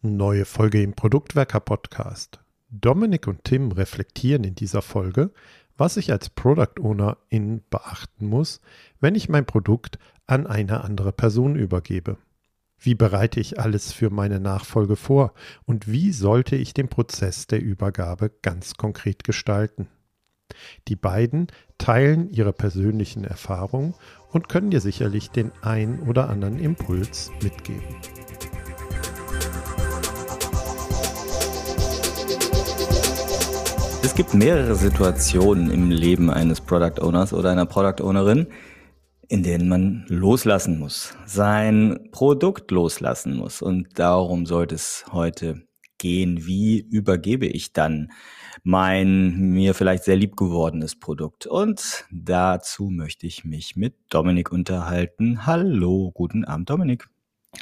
Neue Folge im Produktwerker Podcast. Dominik und Tim reflektieren in dieser Folge, was ich als Product Owner in beachten muss, wenn ich mein Produkt an eine andere Person übergebe. Wie bereite ich alles für meine Nachfolge vor und wie sollte ich den Prozess der Übergabe ganz konkret gestalten? Die beiden teilen ihre persönlichen Erfahrungen und können dir sicherlich den ein oder anderen Impuls mitgeben. Gibt mehrere Situationen im Leben eines Product Owners oder einer Product Ownerin, in denen man loslassen muss, sein Produkt loslassen muss. Und darum sollte es heute gehen. Wie übergebe ich dann mein mir vielleicht sehr lieb gewordenes Produkt? Und dazu möchte ich mich mit Dominik unterhalten. Hallo, guten Abend, Dominik.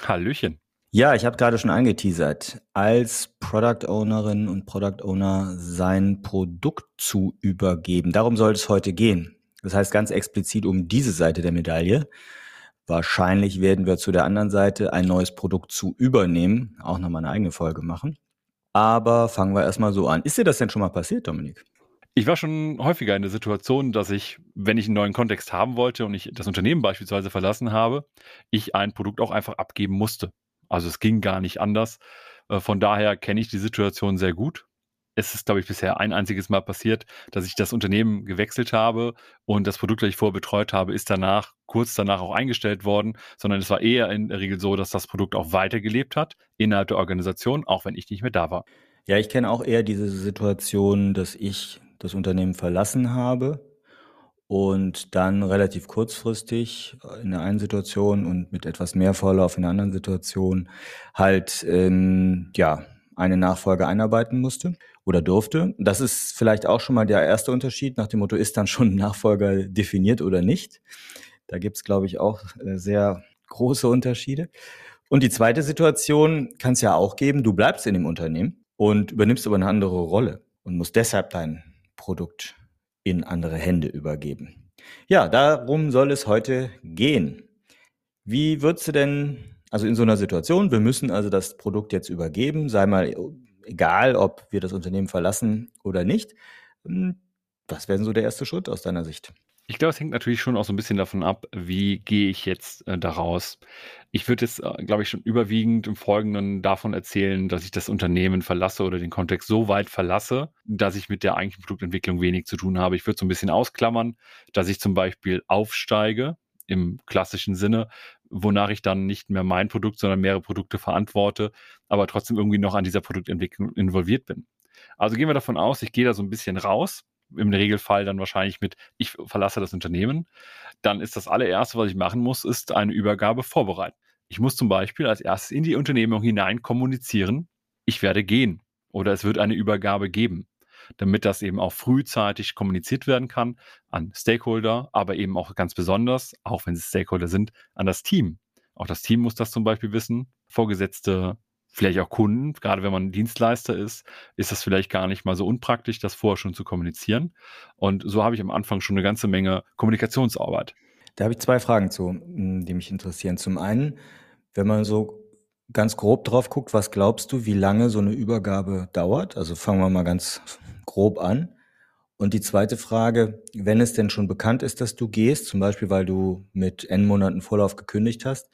Hallöchen. Ja, ich habe gerade schon angeteasert, als Product Ownerin und Product Owner sein Produkt zu übergeben. Darum soll es heute gehen. Das heißt ganz explizit um diese Seite der Medaille. Wahrscheinlich werden wir zu der anderen Seite ein neues Produkt zu übernehmen, auch nochmal eine eigene Folge machen. Aber fangen wir erstmal so an. Ist dir das denn schon mal passiert, Dominik? Ich war schon häufiger in der Situation, dass ich, wenn ich einen neuen Kontext haben wollte und ich das Unternehmen beispielsweise verlassen habe, ich ein Produkt auch einfach abgeben musste. Also es ging gar nicht anders. Äh, von daher kenne ich die Situation sehr gut. Es ist, glaube ich, bisher ein einziges Mal passiert, dass ich das Unternehmen gewechselt habe und das Produkt, das ich vorher betreut habe, ist danach, kurz danach auch eingestellt worden, sondern es war eher in der Regel so, dass das Produkt auch weitergelebt hat innerhalb der Organisation, auch wenn ich nicht mehr da war. Ja, ich kenne auch eher diese Situation, dass ich das Unternehmen verlassen habe und dann relativ kurzfristig in der einen Situation und mit etwas mehr Vorlauf in der anderen Situation halt ähm, ja eine Nachfolge einarbeiten musste oder durfte. Das ist vielleicht auch schon mal der erste Unterschied nach dem Motto, ist dann schon Nachfolger definiert oder nicht. Da gibt's glaube ich, auch äh, sehr große Unterschiede. Und die zweite Situation kann es ja auch geben, du bleibst in dem Unternehmen und übernimmst aber eine andere Rolle und musst deshalb dein Produkt in andere Hände übergeben. Ja, darum soll es heute gehen. Wie würdest du denn, also in so einer Situation, wir müssen also das Produkt jetzt übergeben, sei mal egal, ob wir das Unternehmen verlassen oder nicht. Hm, was wäre so der erste Schritt aus deiner Sicht? Ich glaube, es hängt natürlich schon auch so ein bisschen davon ab, wie gehe ich jetzt äh, daraus. Ich würde jetzt, äh, glaube ich, schon überwiegend im Folgenden davon erzählen, dass ich das Unternehmen verlasse oder den Kontext so weit verlasse, dass ich mit der eigentlichen Produktentwicklung wenig zu tun habe. Ich würde so ein bisschen ausklammern, dass ich zum Beispiel aufsteige im klassischen Sinne, wonach ich dann nicht mehr mein Produkt, sondern mehrere Produkte verantworte, aber trotzdem irgendwie noch an dieser Produktentwicklung involviert bin. Also gehen wir davon aus, ich gehe da so ein bisschen raus, im Regelfall dann wahrscheinlich mit, ich verlasse das Unternehmen, dann ist das allererste, was ich machen muss, ist eine Übergabe vorbereiten. Ich muss zum Beispiel als erstes in die Unternehmung hinein kommunizieren, ich werde gehen oder es wird eine Übergabe geben, damit das eben auch frühzeitig kommuniziert werden kann an Stakeholder, aber eben auch ganz besonders, auch wenn es Stakeholder sind, an das Team. Auch das Team muss das zum Beispiel wissen. Vorgesetzte vielleicht auch Kunden, gerade wenn man Dienstleister ist, ist das vielleicht gar nicht mal so unpraktisch, das vorher schon zu kommunizieren. Und so habe ich am Anfang schon eine ganze Menge Kommunikationsarbeit. Da habe ich zwei Fragen zu, hm, die mich interessieren. Zum einen, wenn man so ganz grob drauf guckt, was glaubst du, wie lange so eine Übergabe dauert? Also fangen wir mal ganz grob an. Und die zweite Frage, wenn es denn schon bekannt ist, dass du gehst, zum Beispiel weil du mit N Monaten Vorlauf gekündigt hast,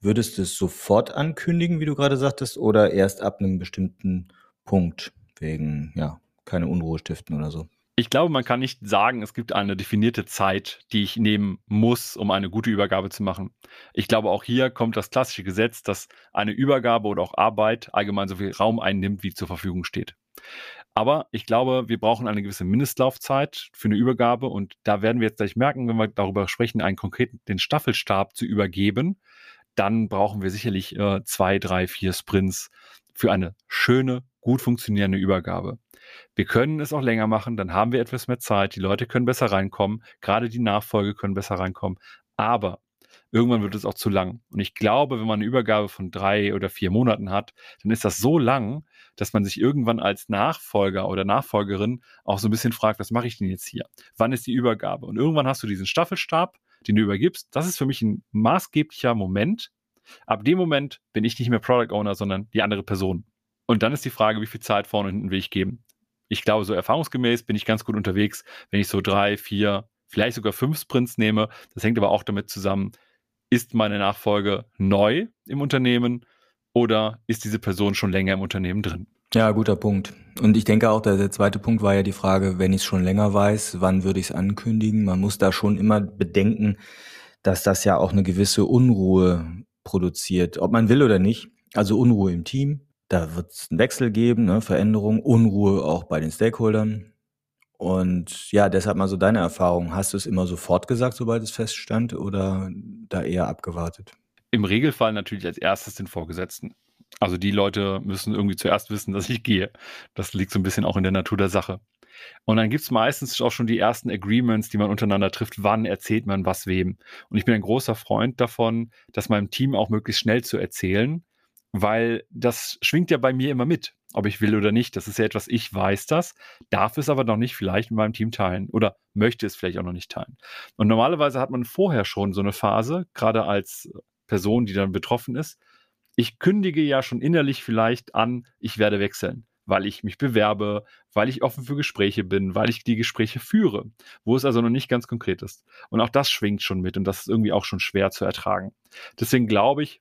Würdest du es sofort ankündigen, wie du gerade sagtest, oder erst ab einem bestimmten Punkt wegen, ja, keine Unruhe stiften oder so? Ich glaube, man kann nicht sagen, es gibt eine definierte Zeit, die ich nehmen muss, um eine gute Übergabe zu machen. Ich glaube, auch hier kommt das klassische Gesetz, dass eine Übergabe oder auch Arbeit allgemein so viel Raum einnimmt, wie zur Verfügung steht. Aber ich glaube, wir brauchen eine gewisse Mindestlaufzeit für eine Übergabe und da werden wir jetzt gleich merken, wenn wir darüber sprechen, einen konkreten den Staffelstab zu übergeben, dann brauchen wir sicherlich äh, zwei, drei, vier Sprints für eine schöne, gut funktionierende Übergabe. Wir können es auch länger machen, dann haben wir etwas mehr Zeit, die Leute können besser reinkommen, gerade die Nachfolge können besser reinkommen, aber irgendwann wird es auch zu lang. Und ich glaube, wenn man eine Übergabe von drei oder vier Monaten hat, dann ist das so lang, dass man sich irgendwann als Nachfolger oder Nachfolgerin auch so ein bisschen fragt, was mache ich denn jetzt hier? Wann ist die Übergabe? Und irgendwann hast du diesen Staffelstab, den du übergibst. Das ist für mich ein maßgeblicher Moment, Ab dem Moment bin ich nicht mehr Product Owner, sondern die andere Person. Und dann ist die Frage, wie viel Zeit vorne und hinten will ich geben. Ich glaube, so erfahrungsgemäß bin ich ganz gut unterwegs, wenn ich so drei, vier, vielleicht sogar fünf Sprints nehme. Das hängt aber auch damit zusammen, ist meine Nachfolge neu im Unternehmen oder ist diese Person schon länger im Unternehmen drin? Ja, guter Punkt. Und ich denke auch, der, der zweite Punkt war ja die Frage, wenn ich es schon länger weiß, wann würde ich es ankündigen? Man muss da schon immer bedenken, dass das ja auch eine gewisse Unruhe produziert, ob man will oder nicht. Also Unruhe im Team, da wird es einen Wechsel geben, ne, Veränderung, Unruhe auch bei den Stakeholdern. Und ja, deshalb mal so deine Erfahrung. Hast du es immer sofort gesagt, sobald es feststand, oder da eher abgewartet? Im Regelfall natürlich als erstes den Vorgesetzten. Also die Leute müssen irgendwie zuerst wissen, dass ich gehe. Das liegt so ein bisschen auch in der Natur der Sache. Und dann gibt es meistens auch schon die ersten Agreements, die man untereinander trifft. Wann erzählt man was wem? Und ich bin ein großer Freund davon, das meinem Team auch möglichst schnell zu erzählen, weil das schwingt ja bei mir immer mit, ob ich will oder nicht. Das ist ja etwas, ich weiß das, darf es aber noch nicht vielleicht mit meinem Team teilen oder möchte es vielleicht auch noch nicht teilen. Und normalerweise hat man vorher schon so eine Phase, gerade als Person, die dann betroffen ist. Ich kündige ja schon innerlich vielleicht an, ich werde wechseln weil ich mich bewerbe, weil ich offen für Gespräche bin, weil ich die Gespräche führe, wo es also noch nicht ganz konkret ist. Und auch das schwingt schon mit und das ist irgendwie auch schon schwer zu ertragen. Deswegen glaube ich,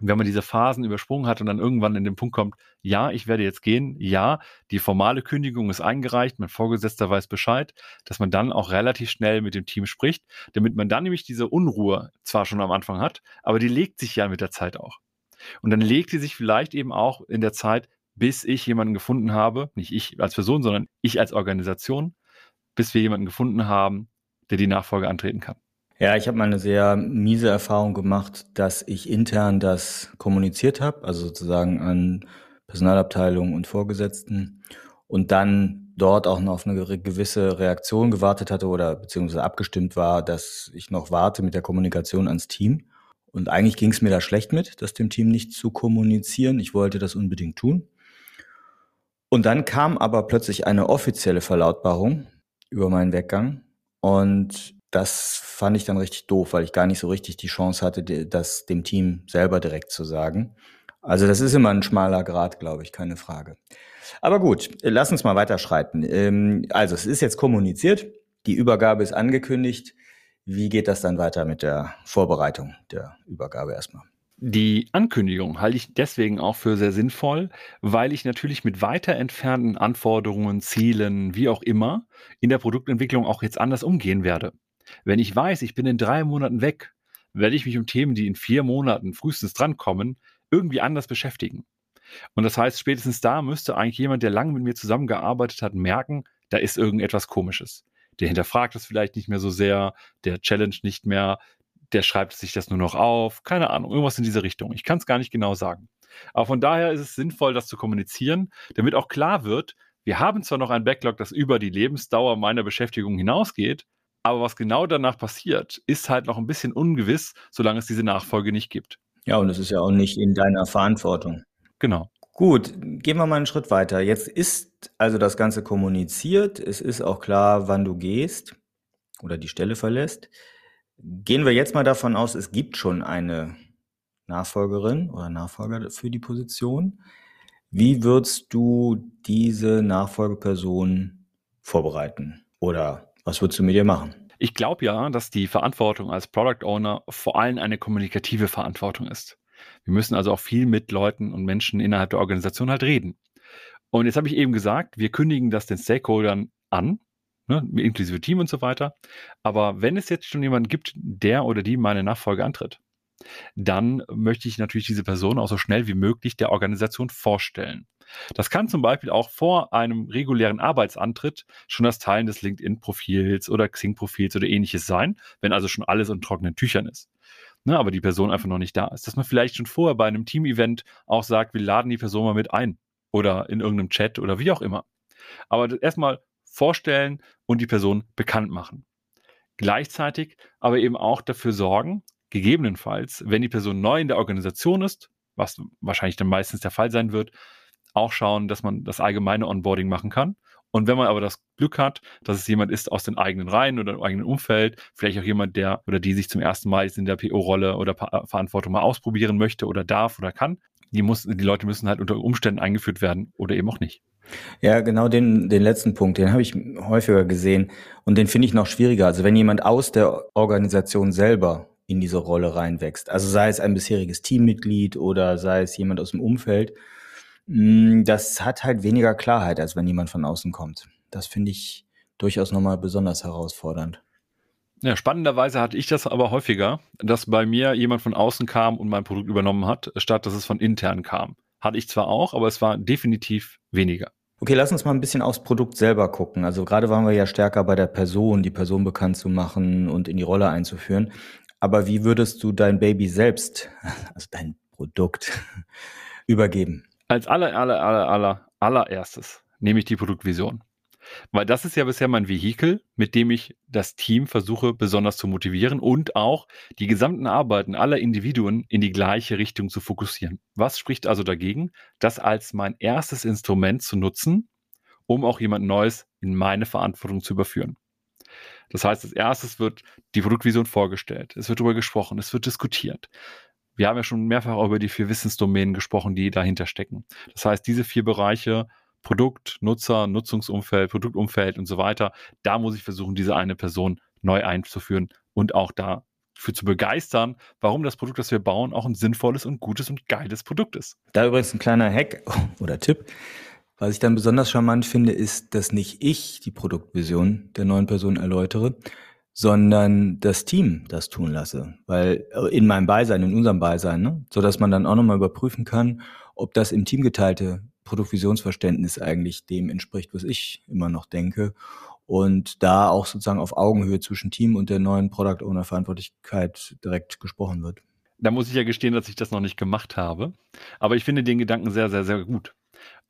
wenn man diese Phasen übersprungen hat und dann irgendwann in den Punkt kommt, ja, ich werde jetzt gehen, ja, die formale Kündigung ist eingereicht, mein Vorgesetzter weiß Bescheid, dass man dann auch relativ schnell mit dem Team spricht, damit man dann nämlich diese Unruhe zwar schon am Anfang hat, aber die legt sich ja mit der Zeit auch. Und dann legt die sich vielleicht eben auch in der Zeit, bis ich jemanden gefunden habe, nicht ich als Person, sondern ich als Organisation, bis wir jemanden gefunden haben, der die Nachfolge antreten kann. Ja, ich habe mal eine sehr miese Erfahrung gemacht, dass ich intern das kommuniziert habe, also sozusagen an Personalabteilung und Vorgesetzten und dann dort auch noch auf eine gewisse Reaktion gewartet hatte oder beziehungsweise abgestimmt war, dass ich noch warte mit der Kommunikation ans Team. Und eigentlich ging es mir da schlecht mit, das dem Team nicht zu kommunizieren. Ich wollte das unbedingt tun. Und dann kam aber plötzlich eine offizielle Verlautbarung über meinen Weggang und das fand ich dann richtig doof, weil ich gar nicht so richtig die Chance hatte, das dem Team selber direkt zu sagen. Also das ist immer ein schmaler Grad, glaube ich, keine Frage. Aber gut, lass uns mal weiterschreiten. Ähm, also es ist jetzt kommuniziert, die Übergabe ist angekündigt. Wie geht das dann weiter mit der Vorbereitung der Übergabe erstmal? Die Ankündigung halte ich deswegen auch für sehr sinnvoll, weil ich natürlich mit weiter entfernten Anforderungen, Zielen, wie auch immer, in der Produktentwicklung auch jetzt anders umgehen werde. Wenn ich weiß, ich bin in drei Monaten weg, werde ich mich um Themen, die in vier Monaten frühestens drankommen, irgendwie anders beschäftigen. Und das heißt, spätestens da müsste eigentlich jemand, der lange mit mir zusammengearbeitet hat, merken, da ist irgendetwas Komisches. Der hinterfragt das vielleicht nicht mehr so sehr, der challenge nicht mehr, der schreibt sich das nur noch auf, keine Ahnung, irgendwas in diese Richtung. Ich kann es gar nicht genau sagen. Aber von daher ist es sinnvoll, das zu kommunizieren, damit auch klar wird, wir haben zwar noch ein Backlog, das über die Lebensdauer meiner Beschäftigung hinausgeht, aber was genau danach passiert, ist halt noch ein bisschen ungewiss, solange es diese Nachfolge nicht gibt. Ja, und es ist ja auch nicht in deiner Verantwortung. Genau. Gut, gehen wir mal einen Schritt weiter. Jetzt ist also das Ganze kommuniziert. Es ist auch klar, wann du gehst oder die Stelle verlässt. Gehen wir jetzt mal davon aus, es gibt schon eine Nachfolgerin oder Nachfolger für die Position. Wie würdest du diese Nachfolgeperson vorbereiten? Oder was würdest du mit ihr machen? Ich glaube ja, dass die Verantwortung als Product Owner vor allem eine kommunikative Verantwortung ist. Wir müssen also auch viel mit Leuten und Menschen innerhalb der Organisation halt reden. Und jetzt habe ich eben gesagt, wir kündigen das den Stakeholdern an, ne, inklusive Team und so weiter. Aber wenn es jetzt schon jemanden gibt, der oder die meine Nachfolge antritt, dann möchte ich natürlich diese Person auch so schnell wie möglich der Organisation vorstellen. Das kann zum Beispiel auch vor einem regulären Arbeitsantritt schon das Teilen des LinkedIn-Profils oder Xing-Profils oder ähnliches sein, wenn also schon alles in trockenen Tüchern ist. Ne, aber die Person einfach noch nicht da ist. Dass man vielleicht schon vorher bei einem Team-Event auch sagt, wir laden die Person mal mit ein oder in irgendeinem Chat oder wie auch immer. Aber erstmal vorstellen und die Person bekannt machen. Gleichzeitig aber eben auch dafür sorgen, gegebenenfalls, wenn die Person neu in der Organisation ist, was wahrscheinlich dann meistens der Fall sein wird, auch schauen, dass man das allgemeine Onboarding machen kann Und wenn man aber das Glück hat, dass es jemand ist aus den eigenen Reihen oder dem eigenen Umfeld, vielleicht auch jemand, der oder die sich zum ersten Mal in der PO-Rolle oder pa Verantwortung mal ausprobieren möchte oder darf oder kann, die, muss, die Leute müssen halt unter Umständen eingeführt werden oder eben auch nicht. Ja, genau den, den letzten Punkt, den habe ich häufiger gesehen und den finde ich noch schwieriger. Also wenn jemand aus der Organisation selber in diese Rolle reinwächst, also sei es ein bisheriges Teammitglied oder sei es jemand aus dem Umfeld, hm, das hat halt weniger Klarheit, als wenn jemand von außen kommt. Das finde ich durchaus nochmal besonders herausfordernd. Ja, spannenderweise hatte ich das aber häufiger, dass bei mir jemand von außen kam und mein Produkt übernommen hat, statt dass es von intern kam. Hatte ich zwar auch, aber es war definitiv weniger. Okay, lass uns mal ein bisschen aufs Produkt selber gucken. Also gerade waren wir ja stärker bei der Person, die Person bekannt zu machen und in die Rolle einzuführen. Aber wie würdest du dein Baby selbst, also dein Produkt, übergeben? Als aller, aller, aller, aller, allererstes nehme ich die Produktvision. Weil das ist ja bisher mein Vehikel, mit dem ich das Team versuche besonders zu motivieren und auch die gesamten Arbeiten aller Individuen in die gleiche Richtung zu fokussieren. Was spricht also dagegen, das als mein erstes Instrument zu nutzen, um auch jemand Neues in meine Verantwortung zu überführen? Das heißt, als erstes wird die Produktvision vorgestellt, es wird darüber gesprochen, es wird diskutiert. Wir haben ja schon mehrfach über die vier Wissensdomänen gesprochen, die dahinter stecken. Das heißt, diese vier Bereiche Produkt, Nutzer, Nutzungsumfeld, Produktumfeld und so weiter, da muss ich versuchen, diese eine Person neu einzuführen und auch dafür zu begeistern, warum das Produkt, das wir bauen, auch ein sinnvolles und gutes und geiles Produkt ist. Da übrigens ein kleiner Hack oder Tipp. Was ich dann besonders charmant finde, ist, dass nicht ich die Produktvision der neuen Person erläutere, sondern das Team das tun lasse. Weil äh, in meinem Beisein, in unserem Beisein, ne? so dass man dann auch nochmal überprüfen kann, ob das im Team geteilte Produktvisionsverständnis eigentlich dem entspricht, was ich immer noch denke. Und da auch sozusagen auf Augenhöhe zwischen Team und der neuen Product Owner Verantwortlichkeit direkt gesprochen wird. Da muss ich ja gestehen, dass ich das noch nicht gemacht habe. Aber ich finde den Gedanken sehr, sehr, sehr gut.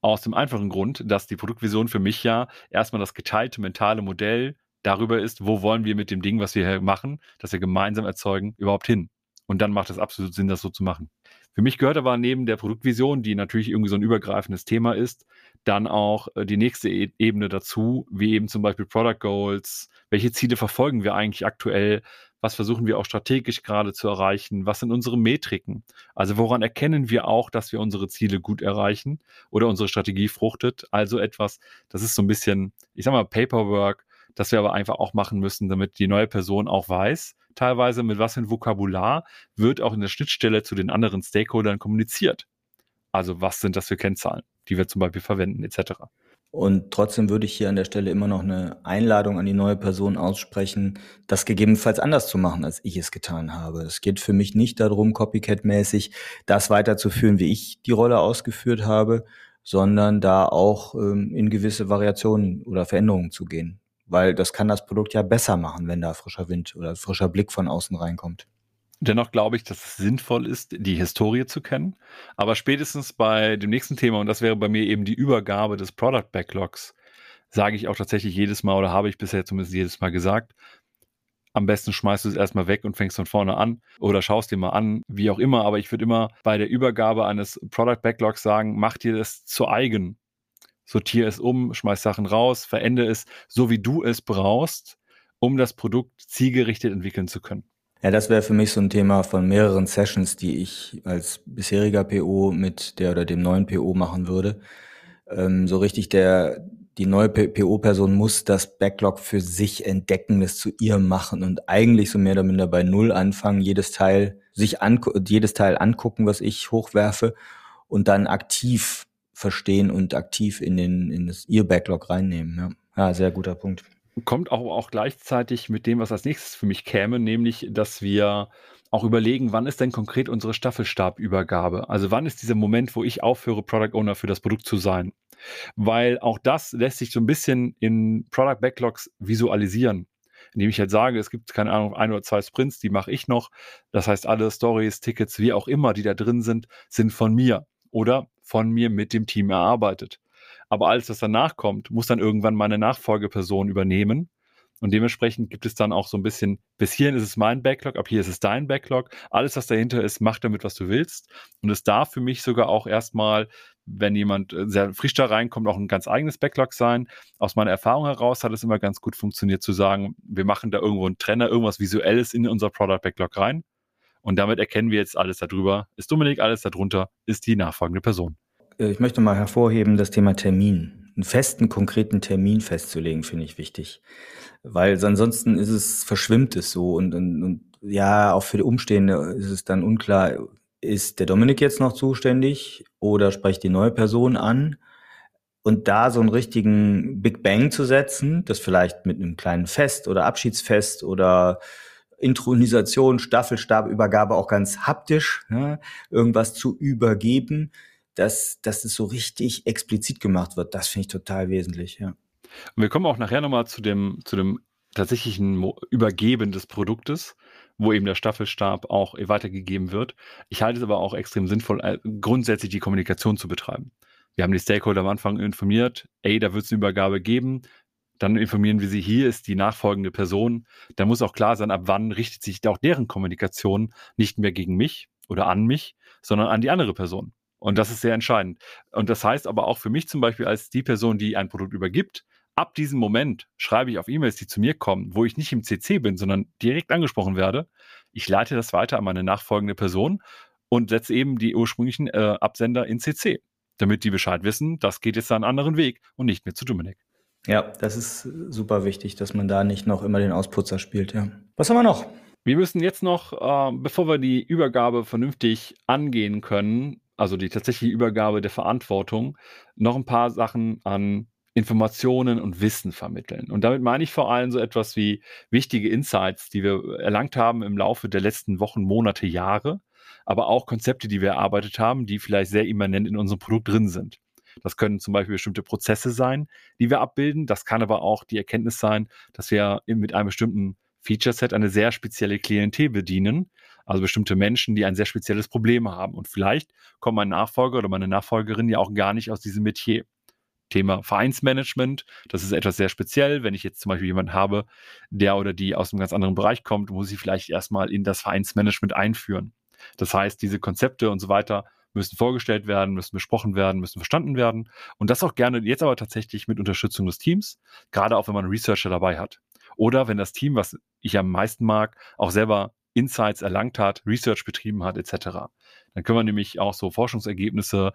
Aus dem einfachen Grund, dass die Produktvision für mich ja erstmal das geteilte mentale Modell darüber ist, wo wollen wir mit dem Ding, was wir hier machen, das wir gemeinsam erzeugen, überhaupt hin. Und dann macht es absolut Sinn, das so zu machen. Für mich gehört aber neben der Produktvision, die natürlich irgendwie so ein übergreifendes Thema ist, dann auch äh, die nächste e Ebene dazu, wie eben zum Beispiel Product Goals. Welche Ziele verfolgen wir eigentlich aktuell? Was versuchen wir auch strategisch gerade zu erreichen? Was sind unsere Metriken? Also woran erkennen wir auch, dass wir unsere Ziele gut erreichen oder unsere Strategie fruchtet? Also etwas, das ist so ein bisschen, ich sag mal, Paperwork, das wir aber einfach auch machen müssen, damit die neue Person auch weiß, teilweise mit was für ein Vokabular wird auch in der Schnittstelle zu den anderen Stakeholdern kommuniziert. Also was sind das für Kennzahlen, die wir zum Beispiel verwenden, etc. Und trotzdem würde ich hier an der Stelle immer noch eine Einladung an die neue Person aussprechen, das gegebenenfalls anders zu machen, als ich es getan habe. Es geht für mich nicht darum, copycat-mäßig das weiterzuführen, wie ich die Rolle ausgeführt habe, sondern da auch ähm, in gewisse Variationen oder Veränderungen zu gehen weil das kann das Produkt ja besser machen, wenn da frischer Wind oder frischer Blick von außen reinkommt. Dennoch glaube ich, dass es sinnvoll ist, die Historie zu kennen. Aber spätestens bei dem nächsten Thema, und das wäre bei mir eben die Übergabe des Product Backlogs, sage ich auch tatsächlich jedes Mal oder habe ich bisher zumindest jedes Mal gesagt, am besten schmeißt du es erstmal weg und fängst von vorne an oder schaust dir mal an, wie auch immer. Aber ich würde immer bei der Übergabe eines Product Backlogs sagen, mach dir das zu eigen sortiere es um, schmeiß Sachen raus, verende es so, wie du es brauchst, um das Produkt zielgerichtet entwickeln zu können. Ja, das wäre für mich so ein Thema von mehreren Sessions, die ich als bisheriger PO mit der oder dem neuen PO machen würde. Ähm, so richtig der, die neue PO-Person muss das Backlog für sich entdecken, das zu ihr machen und eigentlich so mehr oder minder bei Null anfangen, jedes Teil sich an, jedes Teil angucken, was ich hochwerfe und dann aktiv verstehen und aktiv in, den, in das ihr Backlog reinnehmen. Ja. ja, sehr guter Punkt. Kommt auch, auch gleichzeitig mit dem, was als nächstes für mich käme, nämlich, dass wir auch überlegen, wann ist denn konkret unsere Staffelstabübergabe? Also wann ist dieser Moment, wo ich aufhöre, Product Owner für das Produkt zu sein? Weil auch das lässt sich so ein bisschen in Product Backlogs visualisieren. Indem ich halt sage, es gibt, keine Ahnung, ein oder zwei Sprints, die mache ich noch. Das heißt, alle Stories, Tickets, wie auch immer, die da drin sind, sind von mir. Oder von mir mit dem Team erarbeitet. Aber alles, was danach kommt, muss dann irgendwann meine Nachfolgeperson übernehmen. Und dementsprechend gibt es dann auch so ein bisschen, bis hierhin ist es mein Backlog, ab hier ist es dein Backlog. Alles, was dahinter ist, mach damit, was du willst. Und es darf für mich sogar auch erstmal wenn jemand äh, sehr frisch da reinkommt, auch ein ganz eigenes Backlog sein. Aus meiner Erfahrung heraus hat es immer ganz gut funktioniert zu sagen, wir machen da irgendwo einen Trenner, irgendwas Visuelles in unser Product Backlog rein. Und damit erkennen wir jetzt alles darüber. Ist Dominik alles darunter, ist die nachfolgende Person. Äh, ich möchte mal hervorheben das Thema Termin. Einen festen, konkreten Termin festzulegen, finde ich wichtig. Weil ansonsten ist es, verschwimmt es so und, und, und ja, auch für die Umstehende ist es dann unklar, ist der Dominik jetzt noch zuständig oder spricht die neue Person an? Und da so einen richtigen Big Bang zu setzen, das vielleicht mit einem kleinen Fest oder Abschiedsfest oder Intronisation, Staffelstabübergabe auch ganz haptisch, ne, irgendwas zu übergeben, dass, dass es so richtig explizit gemacht wird, das finde ich total wesentlich, ja. Und wir kommen auch nachher nochmal zu dem, zu dem tatsächlichen Übergeben des Produktes wo eben der Staffelstab auch weitergegeben wird. Ich halte es aber auch extrem sinnvoll, äh, grundsätzlich die Kommunikation zu betreiben. Wir haben die Stakeholder am Anfang informiert, ey, da wird es eine Übergabe geben. Dann informieren wir sie, hier ist die nachfolgende Person. Dann muss auch klar sein, ab wann richtet sich auch deren Kommunikation nicht mehr gegen mich oder an mich, sondern an die andere Person. Und das ist sehr entscheidend. Und das heißt aber auch für mich zum Beispiel als die Person, die ein Produkt übergibt, ab diesem Moment schreibe ich auf E-Mails, die zu mir kommen, wo ich nicht im CC bin, sondern direkt angesprochen werde. Ich leite das weiter an meine nachfolgende Person und setze eben die ursprünglichen äh, Absender in CC, damit die Bescheid wissen, das geht jetzt einen anderen Weg und nicht mehr zu Dominik. Ja, das ist super wichtig, dass man da nicht noch immer den Ausputzer spielt. Ja. Was haben wir noch? Wir müssen jetzt noch, äh, bevor wir die Übergabe vernünftig angehen können, also die tatsächliche Übergabe der Verantwortung, noch ein paar Sachen an Informationen und Wissen vermitteln. Und damit meine ich vor allem so etwas wie wichtige Insights, die wir erlangt haben im Laufe der letzten Wochen, Monate, Jahre, aber auch Konzepte, die wir erarbeitet haben, die vielleicht sehr immanent in unserem Produkt drin sind. Das können zum Beispiel bestimmte Prozesse sein, die wir abbilden. Das kann aber auch die Erkenntnis sein, dass wir mit einem bestimmten Feature-Set eine sehr spezielle Klientel bedienen, also bestimmte Menschen, die ein sehr spezielles Problem haben. Und vielleicht kommt mein Nachfolger oder meine Nachfolgerin ja auch gar nicht aus diesem Metier. Thema Vereinsmanagement. Das ist etwas sehr speziell. Wenn ich jetzt zum Beispiel jemanden habe, der oder die aus einem ganz anderen Bereich kommt, muss ich vielleicht erstmal in das Vereinsmanagement einführen. Das heißt, diese Konzepte und so weiter müssen vorgestellt werden, müssen besprochen werden, müssen verstanden werden. Und das auch gerne jetzt aber tatsächlich mit Unterstützung des Teams, gerade auch wenn man einen Researcher dabei hat. Oder wenn das Team, was ich am meisten mag, auch selber Insights erlangt hat, Research betrieben hat, etc. Dann können wir nämlich auch so Forschungsergebnisse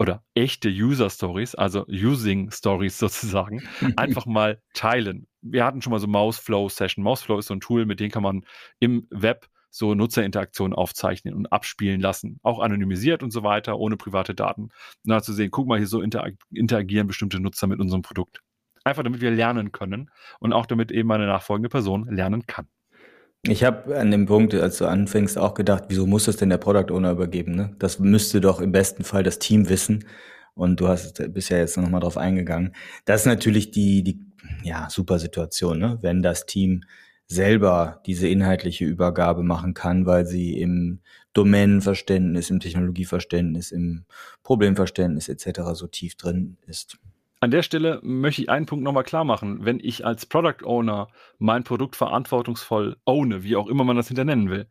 oder echte User Stories, also Using Stories sozusagen, einfach mal teilen. Wir hatten schon mal so Mouseflow Session. Mouseflow ist so ein Tool, mit dem kann man im Web so Nutzerinteraktionen aufzeichnen und abspielen lassen. Auch anonymisiert und so weiter, ohne private Daten. Na, zu sehen, guck mal, hier so interagieren bestimmte Nutzer mit unserem Produkt. Einfach damit wir lernen können und auch damit eben eine nachfolgende Person lernen kann. Ich habe an dem Punkt, als du anfängst, auch gedacht, wieso muss das denn der Product Owner übergeben? Ne? Das müsste doch im besten Fall das Team wissen. Und du hast bisher jetzt nochmal drauf eingegangen. Das ist natürlich die, die ja, super Situation, ne? wenn das Team selber diese inhaltliche Übergabe machen kann, weil sie im Domänenverständnis, im Technologieverständnis, im Problemverständnis etc. so tief drin ist. An der Stelle möchte ich einen Punkt nochmal klar machen. Wenn ich als Product Owner mein Produkt verantwortungsvoll owne, wie auch immer man das hinter nennen will,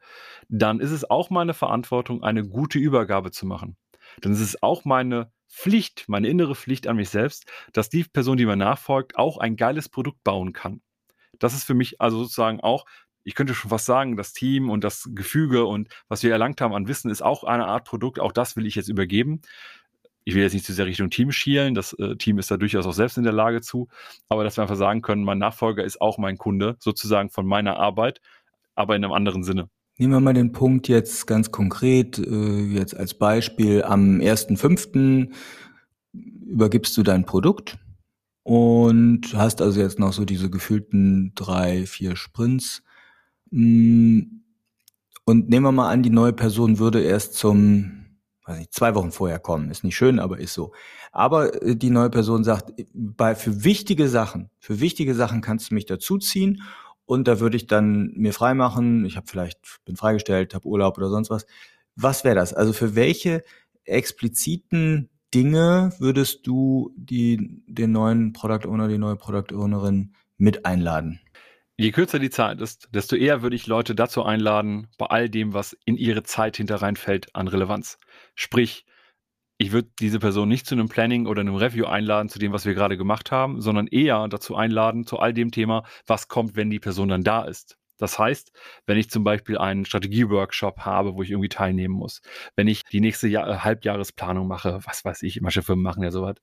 dann ist es auch meine Verantwortung, eine gute Übergabe zu machen. Dann ist es auch meine Pflicht, meine innere Pflicht an mich selbst, dass die Person, die mir nachfolgt, auch ein geiles Produkt bauen kann. Das ist für mich also sozusagen auch ich könnte schon fast sagen, das Team und das Gefüge und was wir erlangt haben an Wissen ist auch eine Art Produkt. Auch das will ich jetzt übergeben ich will jetzt nicht zu sehr Richtung Team schielen, das äh, Team ist da durchaus auch selbst in der Lage zu, aber dass wir einfach sagen können, mein Nachfolger ist auch mein Kunde, sozusagen von meiner Arbeit, aber in einem anderen Sinne. Nehmen wir mal den Punkt jetzt ganz konkret, äh, jetzt als Beispiel, am 1.5. übergibst du dein Produkt und hast also jetzt noch so diese gefühlten drei, vier Sprints. Mm, und nehmen wir mal an, die neue Person würde erst zum weiß nicht, zwei Wochen vorher kommen. Ist nicht schön, aber ist so. Aber äh, die neue Person sagt, bei, für wichtige Sachen, für wichtige Sachen kannst du mich dazuziehen und da würde ich dann mir freimachen. Ich habe vielleicht, bin freigestellt, habe Urlaub oder sonst was. Was wäre das? Also für welche expliziten Dinge würdest du die, den neuen Product Owner, die neue Product Ownerin mit einladen? Je kürzer die Zeit ist, desto eher würde ich Leute dazu einladen, bei all dem, was in ihre Zeit hinter reinfällt, an Relevanz. Sprich, ich würde diese Person nicht zu einem Planning oder einem Review einladen, zu dem, was wir gerade gemacht haben, sondern eher dazu einladen, zu all dem Thema, was kommt, wenn die Person dann da ist. Das heißt, wenn ich zum Beispiel einen Strategieworkshop habe, wo ich irgendwie teilnehmen muss, wenn ich die nächste Jahr, Halbjahresplanung mache, was weiß ich, manche Firmen machen ja sowas,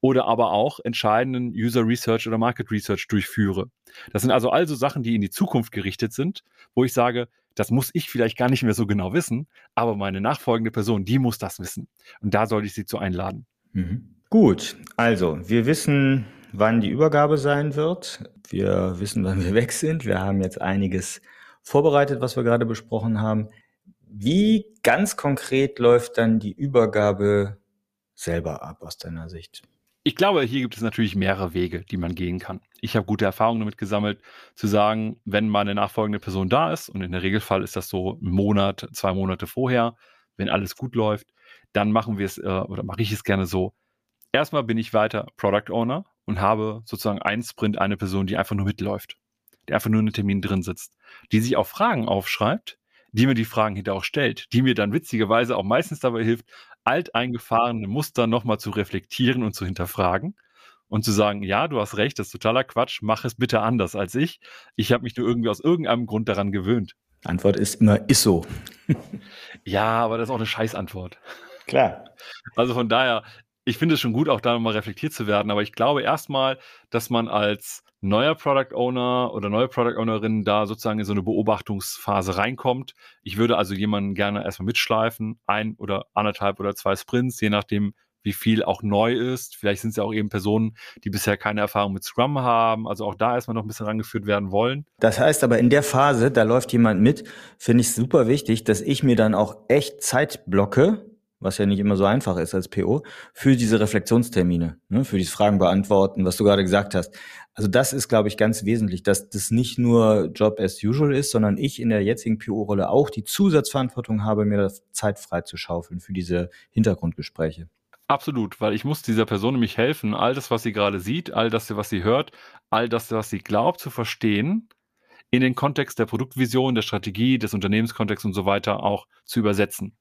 oder aber auch entscheidenden User Research oder Market Research durchführe. Das sind also also Sachen, die in die Zukunft gerichtet sind, wo ich sage, das muss ich vielleicht gar nicht mehr so genau wissen, aber meine nachfolgende Person, die muss das wissen. Und da sollte ich sie zu einladen. Mhm. Gut, also wir wissen, wann die Übergabe sein wird. Wir wissen, wann wir weg sind. Wir haben jetzt einiges vorbereitet, was wir gerade besprochen haben. Wie ganz konkret läuft dann die Übergabe selber ab aus deiner Sicht? Ich glaube, hier gibt es natürlich mehrere Wege, die man gehen kann. Ich habe gute Erfahrungen damit gesammelt, zu sagen, wenn meine nachfolgende Person da ist, und in der Regelfall ist das so ein Monat, zwei Monate vorher, wenn alles gut läuft, dann machen wir es äh, oder mache ich es gerne so. Erstmal bin ich weiter Product Owner und habe sozusagen einen Sprint, eine Person, die einfach nur mitläuft, die einfach nur in den Termin drin sitzt, die sich auch Fragen aufschreibt, die mir die Fragen hinterher auch stellt, die mir dann witzigerweise auch meistens dabei hilft, alteingefahrene Muster nochmal zu reflektieren und zu hinterfragen und zu sagen, ja, du hast recht, das ist totaler Quatsch, mach es bitte anders als ich. Ich habe mich nur irgendwie aus irgendeinem Grund daran gewöhnt. Antwort ist immer, ist so. ja, aber das ist auch eine Scheißantwort. Klar. Also von daher, ich finde es schon gut, auch da nochmal reflektiert zu werden, aber ich glaube erstmal, dass man als neuer Product Owner oder neue Product Ownerin da sozusagen in so eine Beobachtungsphase reinkommt. Ich würde also jemanden gerne erstmal mitschleifen, ein oder anderthalb oder zwei Sprints, je nachdem, wie viel auch neu ist. Vielleicht sind es ja auch eben Personen, die bisher keine Erfahrung mit Scrum haben, also auch da erstmal noch ein bisschen rangeführt werden wollen. Das heißt aber in der Phase, da läuft jemand mit, finde ich super wichtig, dass ich mir dann auch echt Zeit blocke, was ja nicht immer so einfach ist als PO, für diese Reflexionstermine, ne, für dieses Fragen beantworten, was du gerade gesagt hast. Also das ist, glaube ich, ganz wesentlich, dass das nicht nur Job as usual ist, sondern ich in der jetzigen PO-Rolle auch die Zusatzverantwortung habe, mir Zeit frei zu schaufeln für diese Hintergrundgespräche. Absolut, weil ich muss dieser Person nämlich helfen, all das, was sie gerade sieht, all das, was sie hört, all das, was sie glaubt zu verstehen, in den Kontext der Produktvision, der Strategie, des Unternehmenskontexts und so weiter auch zu übersetzen.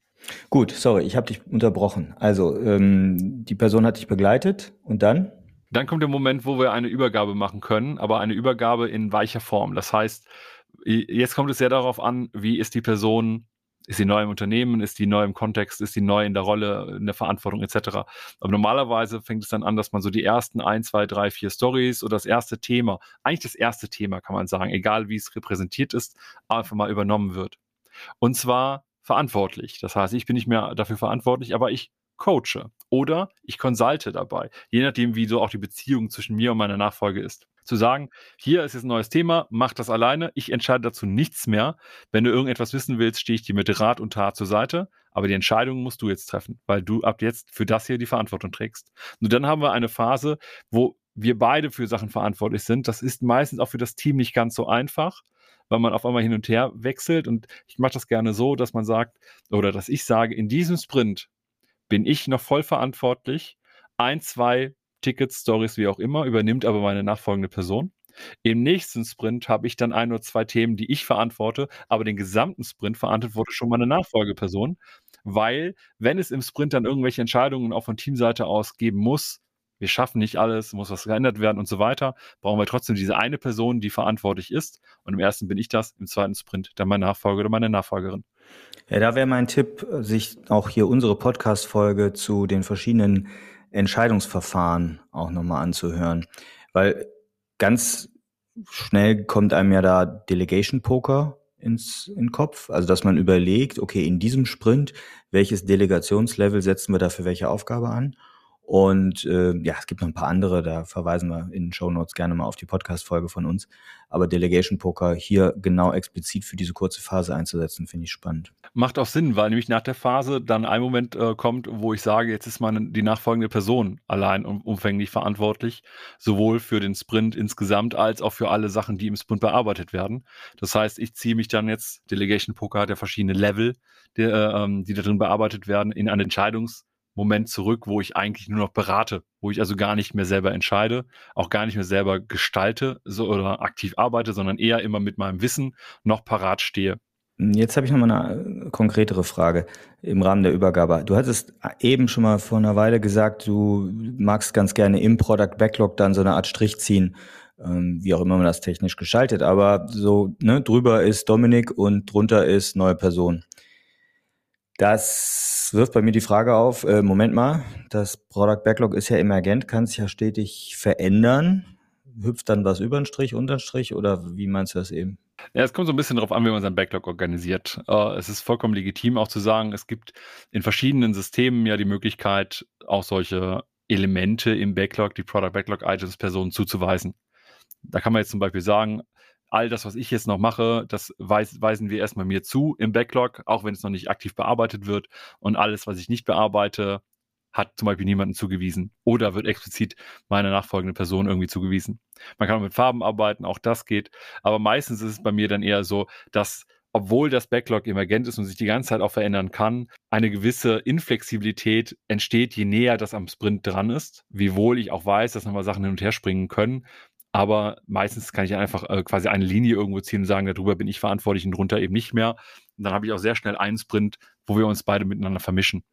Gut, sorry, ich habe dich unterbrochen. Also, ähm, die Person hat dich begleitet und dann? Dann kommt der Moment, wo wir eine Übergabe machen können, aber eine Übergabe in weicher Form. Das heißt, jetzt kommt es sehr darauf an, wie ist die Person, ist sie neu im Unternehmen, ist die neu im Kontext, ist sie neu in der Rolle, in der Verantwortung etc. Aber normalerweise fängt es dann an, dass man so die ersten ein, zwei, drei, vier Stories oder das erste Thema, eigentlich das erste Thema kann man sagen, egal wie es repräsentiert ist, einfach mal übernommen wird. Und zwar verantwortlich. Das heißt, ich bin nicht mehr dafür verantwortlich, aber ich coache oder ich consulte dabei, je nachdem, wie so auch die Beziehung zwischen mir und meiner Nachfolge ist. Zu sagen, hier ist jetzt ein neues Thema, mach das alleine, ich entscheide dazu nichts mehr. Wenn du irgendetwas wissen willst, stehe ich dir mit Rat und Tat zur Seite, aber die Entscheidung musst du jetzt treffen, weil du ab jetzt für das hier die Verantwortung trägst. Und dann haben wir eine Phase, wo wir beide für Sachen verantwortlich sind. Das ist meistens auch für das Team nicht ganz so einfach weil man auf einmal hin und her wechselt. Und ich mache das gerne so, dass man sagt, oder dass ich sage, in diesem Sprint bin ich noch voll verantwortlich. Ein, zwei Tickets, Stories, wie auch immer, übernimmt aber meine nachfolgende Person. Im nächsten Sprint habe ich dann ein oder zwei Themen, die ich verantworte, aber den gesamten Sprint verantwortet schon meine Nachfolgeperson, weil wenn es im Sprint dann irgendwelche Entscheidungen auch von Teamseite aus geben muss, wir schaffen nicht alles, muss was geändert werden und so weiter, brauchen wir trotzdem diese eine Person, die verantwortlich ist. Und im ersten bin ich das, im zweiten Sprint dann mein Nachfolger oder meine Nachfolgerin. Ja, da wäre mein Tipp, sich auch hier unsere Podcast-Folge zu den verschiedenen Entscheidungsverfahren auch nochmal anzuhören. Weil ganz schnell kommt einem ja da Delegation Poker ins in den Kopf. Also dass man überlegt, okay, in diesem Sprint, welches Delegationslevel setzen wir da für welche Aufgabe an? Und äh, ja, es gibt noch ein paar andere, da verweisen wir in den Show Notes gerne mal auf die Podcast-Folge von uns. Aber Delegation Poker hier genau explizit für diese kurze Phase einzusetzen, finde ich spannend. Macht auch Sinn, weil nämlich nach der Phase dann ein Moment äh, kommt, wo ich sage, jetzt ist meine, die nachfolgende Person allein um, umfänglich verantwortlich, sowohl für den Sprint insgesamt als auch für alle Sachen, die im Sprint bearbeitet werden. Das heißt, ich ziehe mich dann jetzt, Delegation Poker hat ja verschiedene Level, die, äh, ähm, die da drin bearbeitet werden, in eine Entscheidungs- Moment zurück, wo ich eigentlich nur noch berate, wo ich also gar nicht mehr selber entscheide, auch gar nicht mehr selber gestalte so, oder aktiv arbeite, sondern eher immer mit meinem Wissen noch parat stehe. Jetzt habe ich nochmal eine konkretere Frage im Rahmen der Übergabe. Du hattest eben schon mal vor einer Weile gesagt, du magst ganz gerne im Product Backlog dann so eine Art Strich ziehen, ähm, wie auch immer man das technisch gestaltet. Aber so ne, drüber ist Dominik und drunter ist neue Person. Das wirft bei mir die Frage auf, äh, Moment mal, das Product Backlog ist ja emergent, kann sich ja stetig verändern. Hüpft dann was über den Strich, unter den Strich oder wie meinst du das eben? Ja, es kommt so ein bisschen darauf an, wie man sein Backlog organisiert. Äh, es ist vollkommen legitim auch zu sagen, es gibt in verschiedenen Systemen ja die Möglichkeit, auch solche Elemente im Backlog, die Product Backlog Items Personen zuzuweisen. Da kann man jetzt zum Beispiel sagen, all das, was ich jetzt noch mache, das weis, weisen wir erstmal mir zu im Backlog, auch wenn es noch nicht aktiv bearbeitet wird. Und alles, was ich nicht bearbeite, hat zum Beispiel niemanden zugewiesen oder wird explizit meiner nachfolgenden Person irgendwie zugewiesen. Man kann auch mit Farben arbeiten, auch das geht. Aber meistens ist es bei mir dann eher so, dass obwohl das Backlog emergent ist und sich die ganze Zeit auch verändern kann, eine gewisse Inflexibilität entsteht, je näher das am Sprint dran ist. Wiewohl ich auch weiß, dass nochmal Sachen hin und her springen können. Aber meistens kann ich einfach äh, quasi eine Linie irgendwo ziehen und sagen, darüber bin ich verantwortlich und drunter eben nicht mehr. Und dann habe ich auch sehr schnell einen Sprint, wo wir uns beide miteinander vermischen.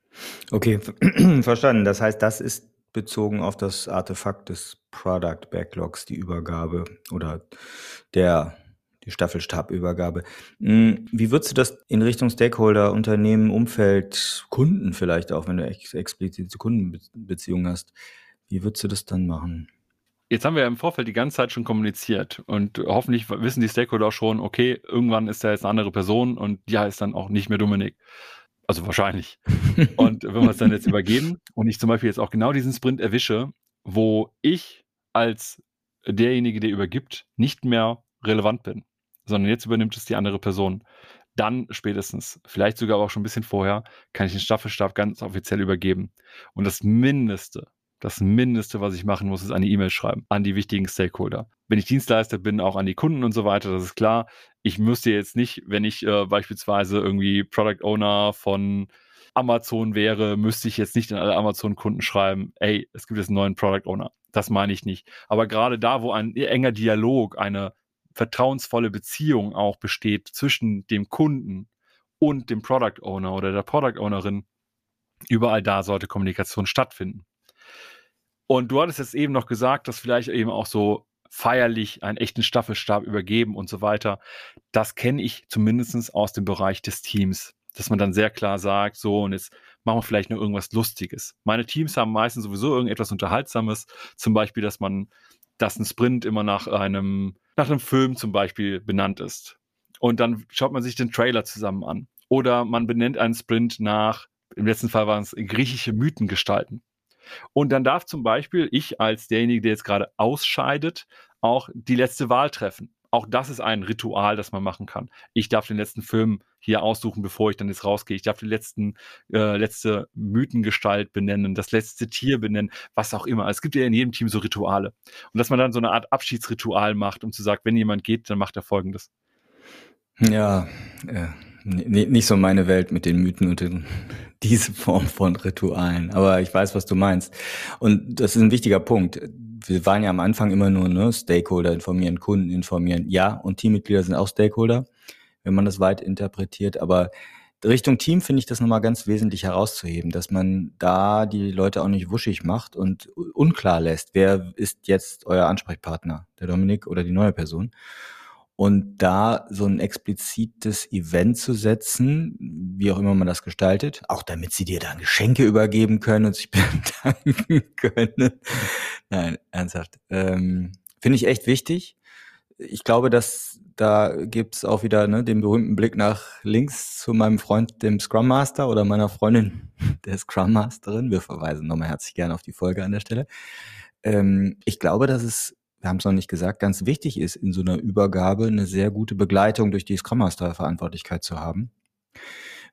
Okay, verstanden. Das heißt, das ist bezogen auf das Artefakt des Product Backlogs, die Übergabe oder der die Staffelstabübergabe. Hm, wie würdest du das in Richtung Stakeholder, Unternehmen, Umfeld, Kunden vielleicht auch, wenn du ex explizite Kundenbeziehungen hast, wie würdest du das dann machen? Jetzt haben wir ja im Vorfeld die ganze Zeit schon kommuniziert und hoffentlich wissen die Stakeholder auch schon, okay, irgendwann ist da jetzt eine andere Person und die heißt dann auch nicht mehr Dominik. Also wahrscheinlich. und wenn wir es dann jetzt übergeben und ich zum Beispiel jetzt auch genau diesen Sprint erwische, wo ich als derjenige, der übergibt, nicht mehr relevant bin, sondern jetzt übernimmt es die andere Person, dann spätestens, vielleicht sogar auch schon ein bisschen vorher, kann ich den Staffelstab ganz offiziell übergeben. Und das Mindeste, das Mindeste, was ich machen muss, ist eine E-Mail schreiben an die wichtigen Stakeholder. Wenn ich Dienstleister bin, auch an die Kunden und so weiter, das ist klar. Ich müsste jetzt nicht, wenn ich äh, beispielsweise irgendwie Product Owner von Amazon wäre, müsste ich jetzt nicht an alle Amazon-Kunden schreiben, ey, es gibt jetzt einen neuen Product Owner. Das meine ich nicht. Aber gerade da, wo ein enger Dialog, eine vertrauensvolle Beziehung auch besteht zwischen dem Kunden und dem Product Owner oder der Product Ownerin, überall da sollte Kommunikation stattfinden. Und du hattest jetzt eben noch gesagt, dass vielleicht eben auch so feierlich einen echten Staffelstab übergeben und so weiter. Das kenne ich zumindest aus dem Bereich des Teams, dass man dann sehr klar sagt, so und jetzt machen wir vielleicht noch irgendwas Lustiges. Meine Teams haben meistens sowieso irgendetwas Unterhaltsames, zum Beispiel, dass man, dass ein Sprint immer nach einem, nach einem Film zum Beispiel benannt ist. Und dann schaut man sich den Trailer zusammen an. Oder man benennt einen Sprint nach, im letzten Fall waren es griechische Mythengestalten. Und dann darf zum Beispiel ich als derjenige, der jetzt gerade ausscheidet, auch die letzte Wahl treffen. Auch das ist ein Ritual, das man machen kann. Ich darf den letzten Film hier aussuchen, bevor ich dann jetzt rausgehe. Ich darf die letzten, äh, letzte Mythengestalt benennen, das letzte Tier benennen, was auch immer. Es gibt ja in jedem Team so Rituale. Und dass man dann so eine Art Abschiedsritual macht, um zu sagen, wenn jemand geht, dann macht er folgendes. Ja, äh, nicht so meine Welt mit den Mythen und den, diese Form von Ritualen. Aber ich weiß, was du meinst. Und das ist ein wichtiger Punkt. Wir waren ja am Anfang immer nur ne, Stakeholder informieren, Kunden informieren. Ja, und Teammitglieder sind auch Stakeholder, wenn man das weit interpretiert. Aber Richtung Team finde ich das nochmal ganz wesentlich herauszuheben, dass man da die Leute auch nicht wuschig macht und unklar lässt, wer ist jetzt euer Ansprechpartner, der Dominik oder die neue Person. Und da so ein explizites Event zu setzen, wie auch immer man das gestaltet, auch damit sie dir dann Geschenke übergeben können und sich bedanken können. Nein, ernsthaft. Ähm, Finde ich echt wichtig. Ich glaube, dass da gibt's auch wieder ne, den berühmten Blick nach links zu meinem Freund, dem Scrum Master oder meiner Freundin, der Scrum Masterin. Wir verweisen nochmal herzlich gerne auf die Folge an der Stelle. Ähm, ich glaube, dass es wir haben es noch nicht gesagt, ganz wichtig ist, in so einer Übergabe eine sehr gute Begleitung durch die Scrum Master Verantwortlichkeit zu haben.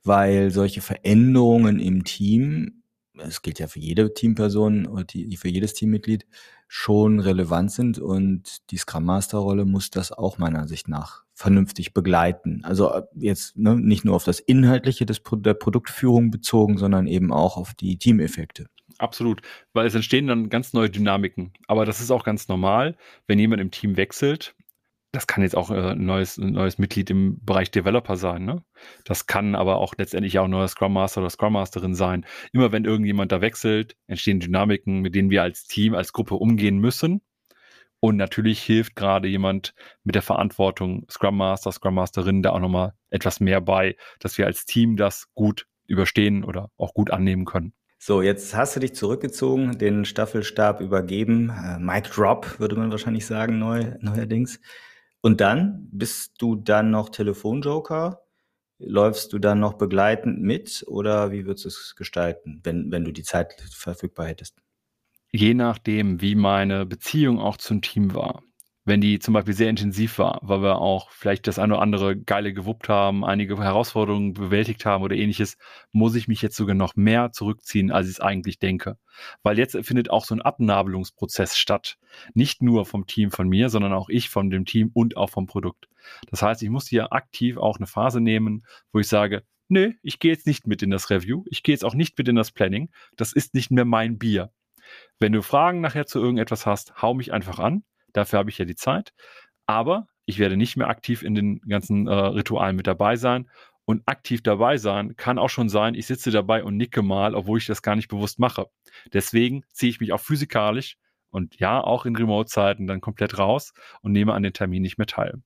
Weil solche Veränderungen im Team, es gilt ja für jede Teamperson oder für jedes Teammitglied, schon relevant sind und die Scrum Master Rolle muss das auch meiner Sicht nach vernünftig begleiten. Also äh, jetzt ne, nicht nur auf das Inhaltliche des, der Produktführung bezogen, sondern eben auch auf die Teameffekte. Absolut, weil es entstehen dann ganz neue Dynamiken. Aber das ist auch ganz normal, wenn jemand im Team wechselt. das kann jetzt auch äh, ein neues, ein neues Mitglied im Bereich Developer sein. Ne? Das kann aber auch letztendlich auch ein neuer Scrum Master oder Scrum Masterin sein. Immer wenn irgendjemand da wechselt, entstehen Dynamiken, mit denen wir als Team, als Gruppe umgehen müssen. Und natürlich hilft gerade jemand mit der Verantwortung, Scrum Master, Scrum Masterin, da auch nochmal etwas mehr bei, dass wir als Team das gut überstehen oder auch gut annehmen können. So, jetzt hast du dich zurückgezogen, den Staffelstab übergeben. Äh, Mike Drop, würde man wahrscheinlich sagen, neu, neuerdings. Und dann bist du dann noch Telefonjoker? Läufst du dann noch begleitend mit oder wie würdest du es gestalten, wenn, wenn du die Zeit verfügbar hättest? Je nachdem, wie meine Beziehung auch zum Team war wenn die zum Beispiel sehr intensiv war, weil wir auch vielleicht das eine oder andere Geile gewuppt haben, einige Herausforderungen bewältigt haben oder ähnliches, muss ich mich jetzt sogar noch mehr zurückziehen, als ich es eigentlich denke. Weil jetzt findet auch so ein Abnabelungsprozess statt. Nicht nur vom Team von mir, sondern auch ich von dem Team und auch vom Produkt. Das heißt, ich muss hier aktiv auch eine Phase nehmen, wo ich sage, nee, ich gehe jetzt nicht mit in das Review, ich gehe jetzt auch nicht mit in das Planning, das ist nicht mehr mein Bier. Wenn du Fragen nachher zu irgendetwas hast, hau mich einfach an. Dafür habe ich ja die Zeit. Aber ich werde nicht mehr aktiv in den ganzen äh, Ritualen mit dabei sein. Und aktiv dabei sein kann auch schon sein, ich sitze dabei und nicke mal, obwohl ich das gar nicht bewusst mache. Deswegen ziehe ich mich auch physikalisch und ja, auch in Remote-Zeiten dann komplett raus und nehme an den Termin nicht mehr teil.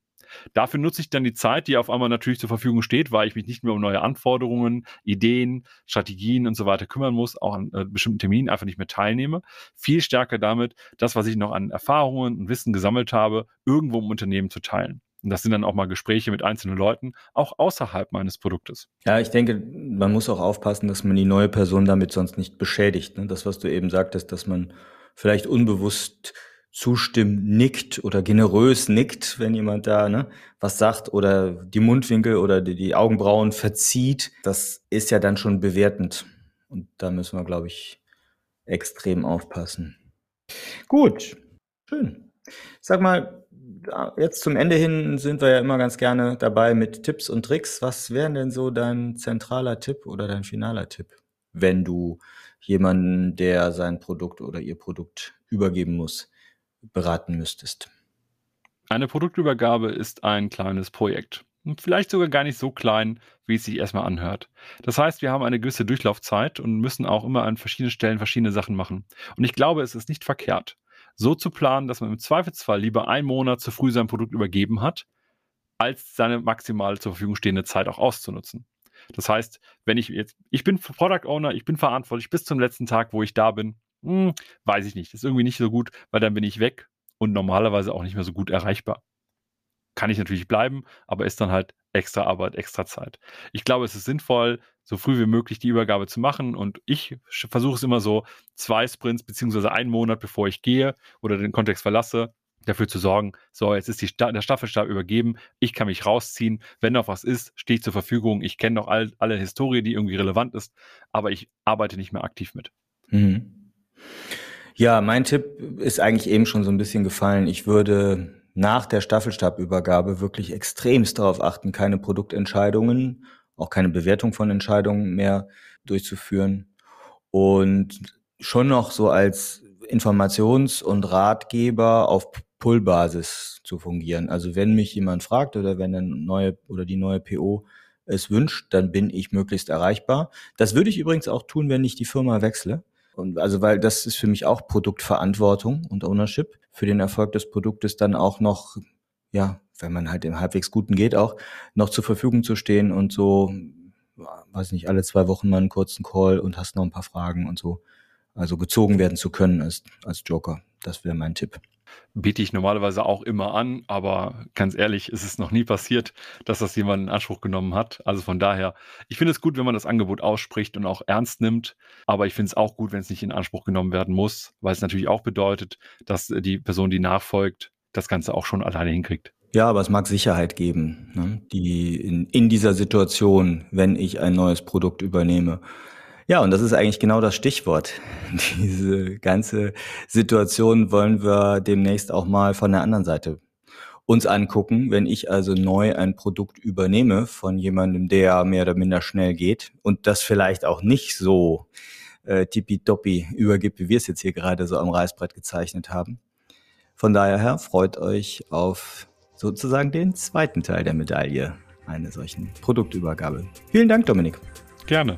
Dafür nutze ich dann die Zeit, die auf einmal natürlich zur Verfügung steht, weil ich mich nicht mehr um neue Anforderungen, Ideen, Strategien und so weiter kümmern muss, auch an äh, bestimmten Terminen einfach nicht mehr teilnehme. Viel stärker damit, das, was ich noch an Erfahrungen und Wissen gesammelt habe, irgendwo im Unternehmen zu teilen. Und das sind dann auch mal Gespräche mit einzelnen Leuten, auch außerhalb meines Produktes. Ja, ich denke, man muss auch aufpassen, dass man die neue Person damit sonst nicht beschädigt. Ne? Das, was du eben sagtest, dass man vielleicht unbewusst zustimmt, nickt oder generös nickt, wenn jemand da ne, was sagt oder die Mundwinkel oder die, die Augenbrauen verzieht, das ist ja dann schon bewertend. Und da müssen wir, glaube ich, extrem aufpassen. Gut, schön. Sag mal, jetzt zum Ende hin sind wir ja immer ganz gerne dabei mit Tipps und Tricks. Was wäre denn so dein zentraler Tipp oder dein finaler Tipp, wenn du jemanden, der sein Produkt oder ihr Produkt übergeben muss, beraten müsstest? Eine Produktübergabe ist ein kleines Projekt. Vielleicht sogar gar nicht so klein, wie es sich erstmal anhört. Das heißt, wir haben eine gewisse Durchlaufzeit und müssen auch immer an verschiedenen Stellen verschiedene Sachen machen. Und ich glaube, es ist nicht verkehrt, so zu planen, dass man im Zweifelsfall lieber einen Monat zu früh sein Produkt übergeben hat, als seine maximal zur Verfügung stehende Zeit auch auszunutzen. Das heißt, wenn ich jetzt, ich bin Product Owner, ich bin verantwortlich bis zum letzten Tag, wo ich da bin, hm, weiß ich nicht. ist irgendwie nicht so gut, weil dann bin ich weg und normalerweise auch nicht mehr so gut erreichbar. Kann ich natürlich bleiben, aber ist dann halt extra Arbeit, extra Zeit. Ich glaube, es ist sinnvoll, so früh wie möglich die Übergabe zu machen und ich versuche es immer so, zwei Sprints beziehungsweise einen Monat bevor ich gehe oder den Kontext verlasse, dafür zu sorgen, so, jetzt ist die Sta der Staffelstab übergeben, ich kann mich rausziehen, wenn noch was ist, stehe ich zur Verfügung, ich kenne noch all, alle Historie, die irgendwie relevant ist, aber ich arbeite nicht mehr aktiv mit. Mhm. Ja, mein Tipp ist eigentlich eben schon so ein bisschen gefallen. Ich würde nach der Staffelstabübergabe wirklich extremst darauf achten, keine Produktentscheidungen, auch keine Bewertung von Entscheidungen mehr durchzuführen und schon noch so als Informations- und Ratgeber auf Pull-Basis zu fungieren. Also wenn mich jemand fragt oder wenn eine neue oder die neue PO es wünscht, dann bin ich möglichst erreichbar. Das würde ich übrigens auch tun, wenn ich die Firma wechsle. Und also, weil das ist für mich auch Produktverantwortung und Ownership für den Erfolg des Produktes dann auch noch, ja, wenn man halt im halbwegs Guten geht, auch noch zur Verfügung zu stehen und so, weiß nicht, alle zwei Wochen mal einen kurzen Call und hast noch ein paar Fragen und so. Also gezogen werden zu können als, als Joker. Das wäre mein Tipp biete ich normalerweise auch immer an, aber ganz ehrlich, es ist noch nie passiert, dass das jemand in Anspruch genommen hat. Also von daher, ich finde es gut, wenn man das Angebot ausspricht und auch ernst nimmt, aber ich finde es auch gut, wenn es nicht in Anspruch genommen werden muss, weil es natürlich auch bedeutet, dass die Person, die nachfolgt, das Ganze auch schon alleine hinkriegt. Ja, aber es mag Sicherheit geben, ne? die in, in dieser Situation, wenn ich ein neues Produkt übernehme. Ja, und das ist eigentlich genau das Stichwort. Diese ganze Situation wollen wir demnächst auch mal von der anderen Seite uns angucken. Wenn ich also neu ein Produkt übernehme von jemandem, der mehr oder minder schnell geht und das vielleicht auch nicht so äh, tippitoppi übergibt, wie wir es jetzt hier gerade so am Reißbrett gezeichnet haben. Von daher freut euch auf sozusagen den zweiten Teil der Medaille einer solchen Produktübergabe. Vielen Dank, Dominik. Gerne.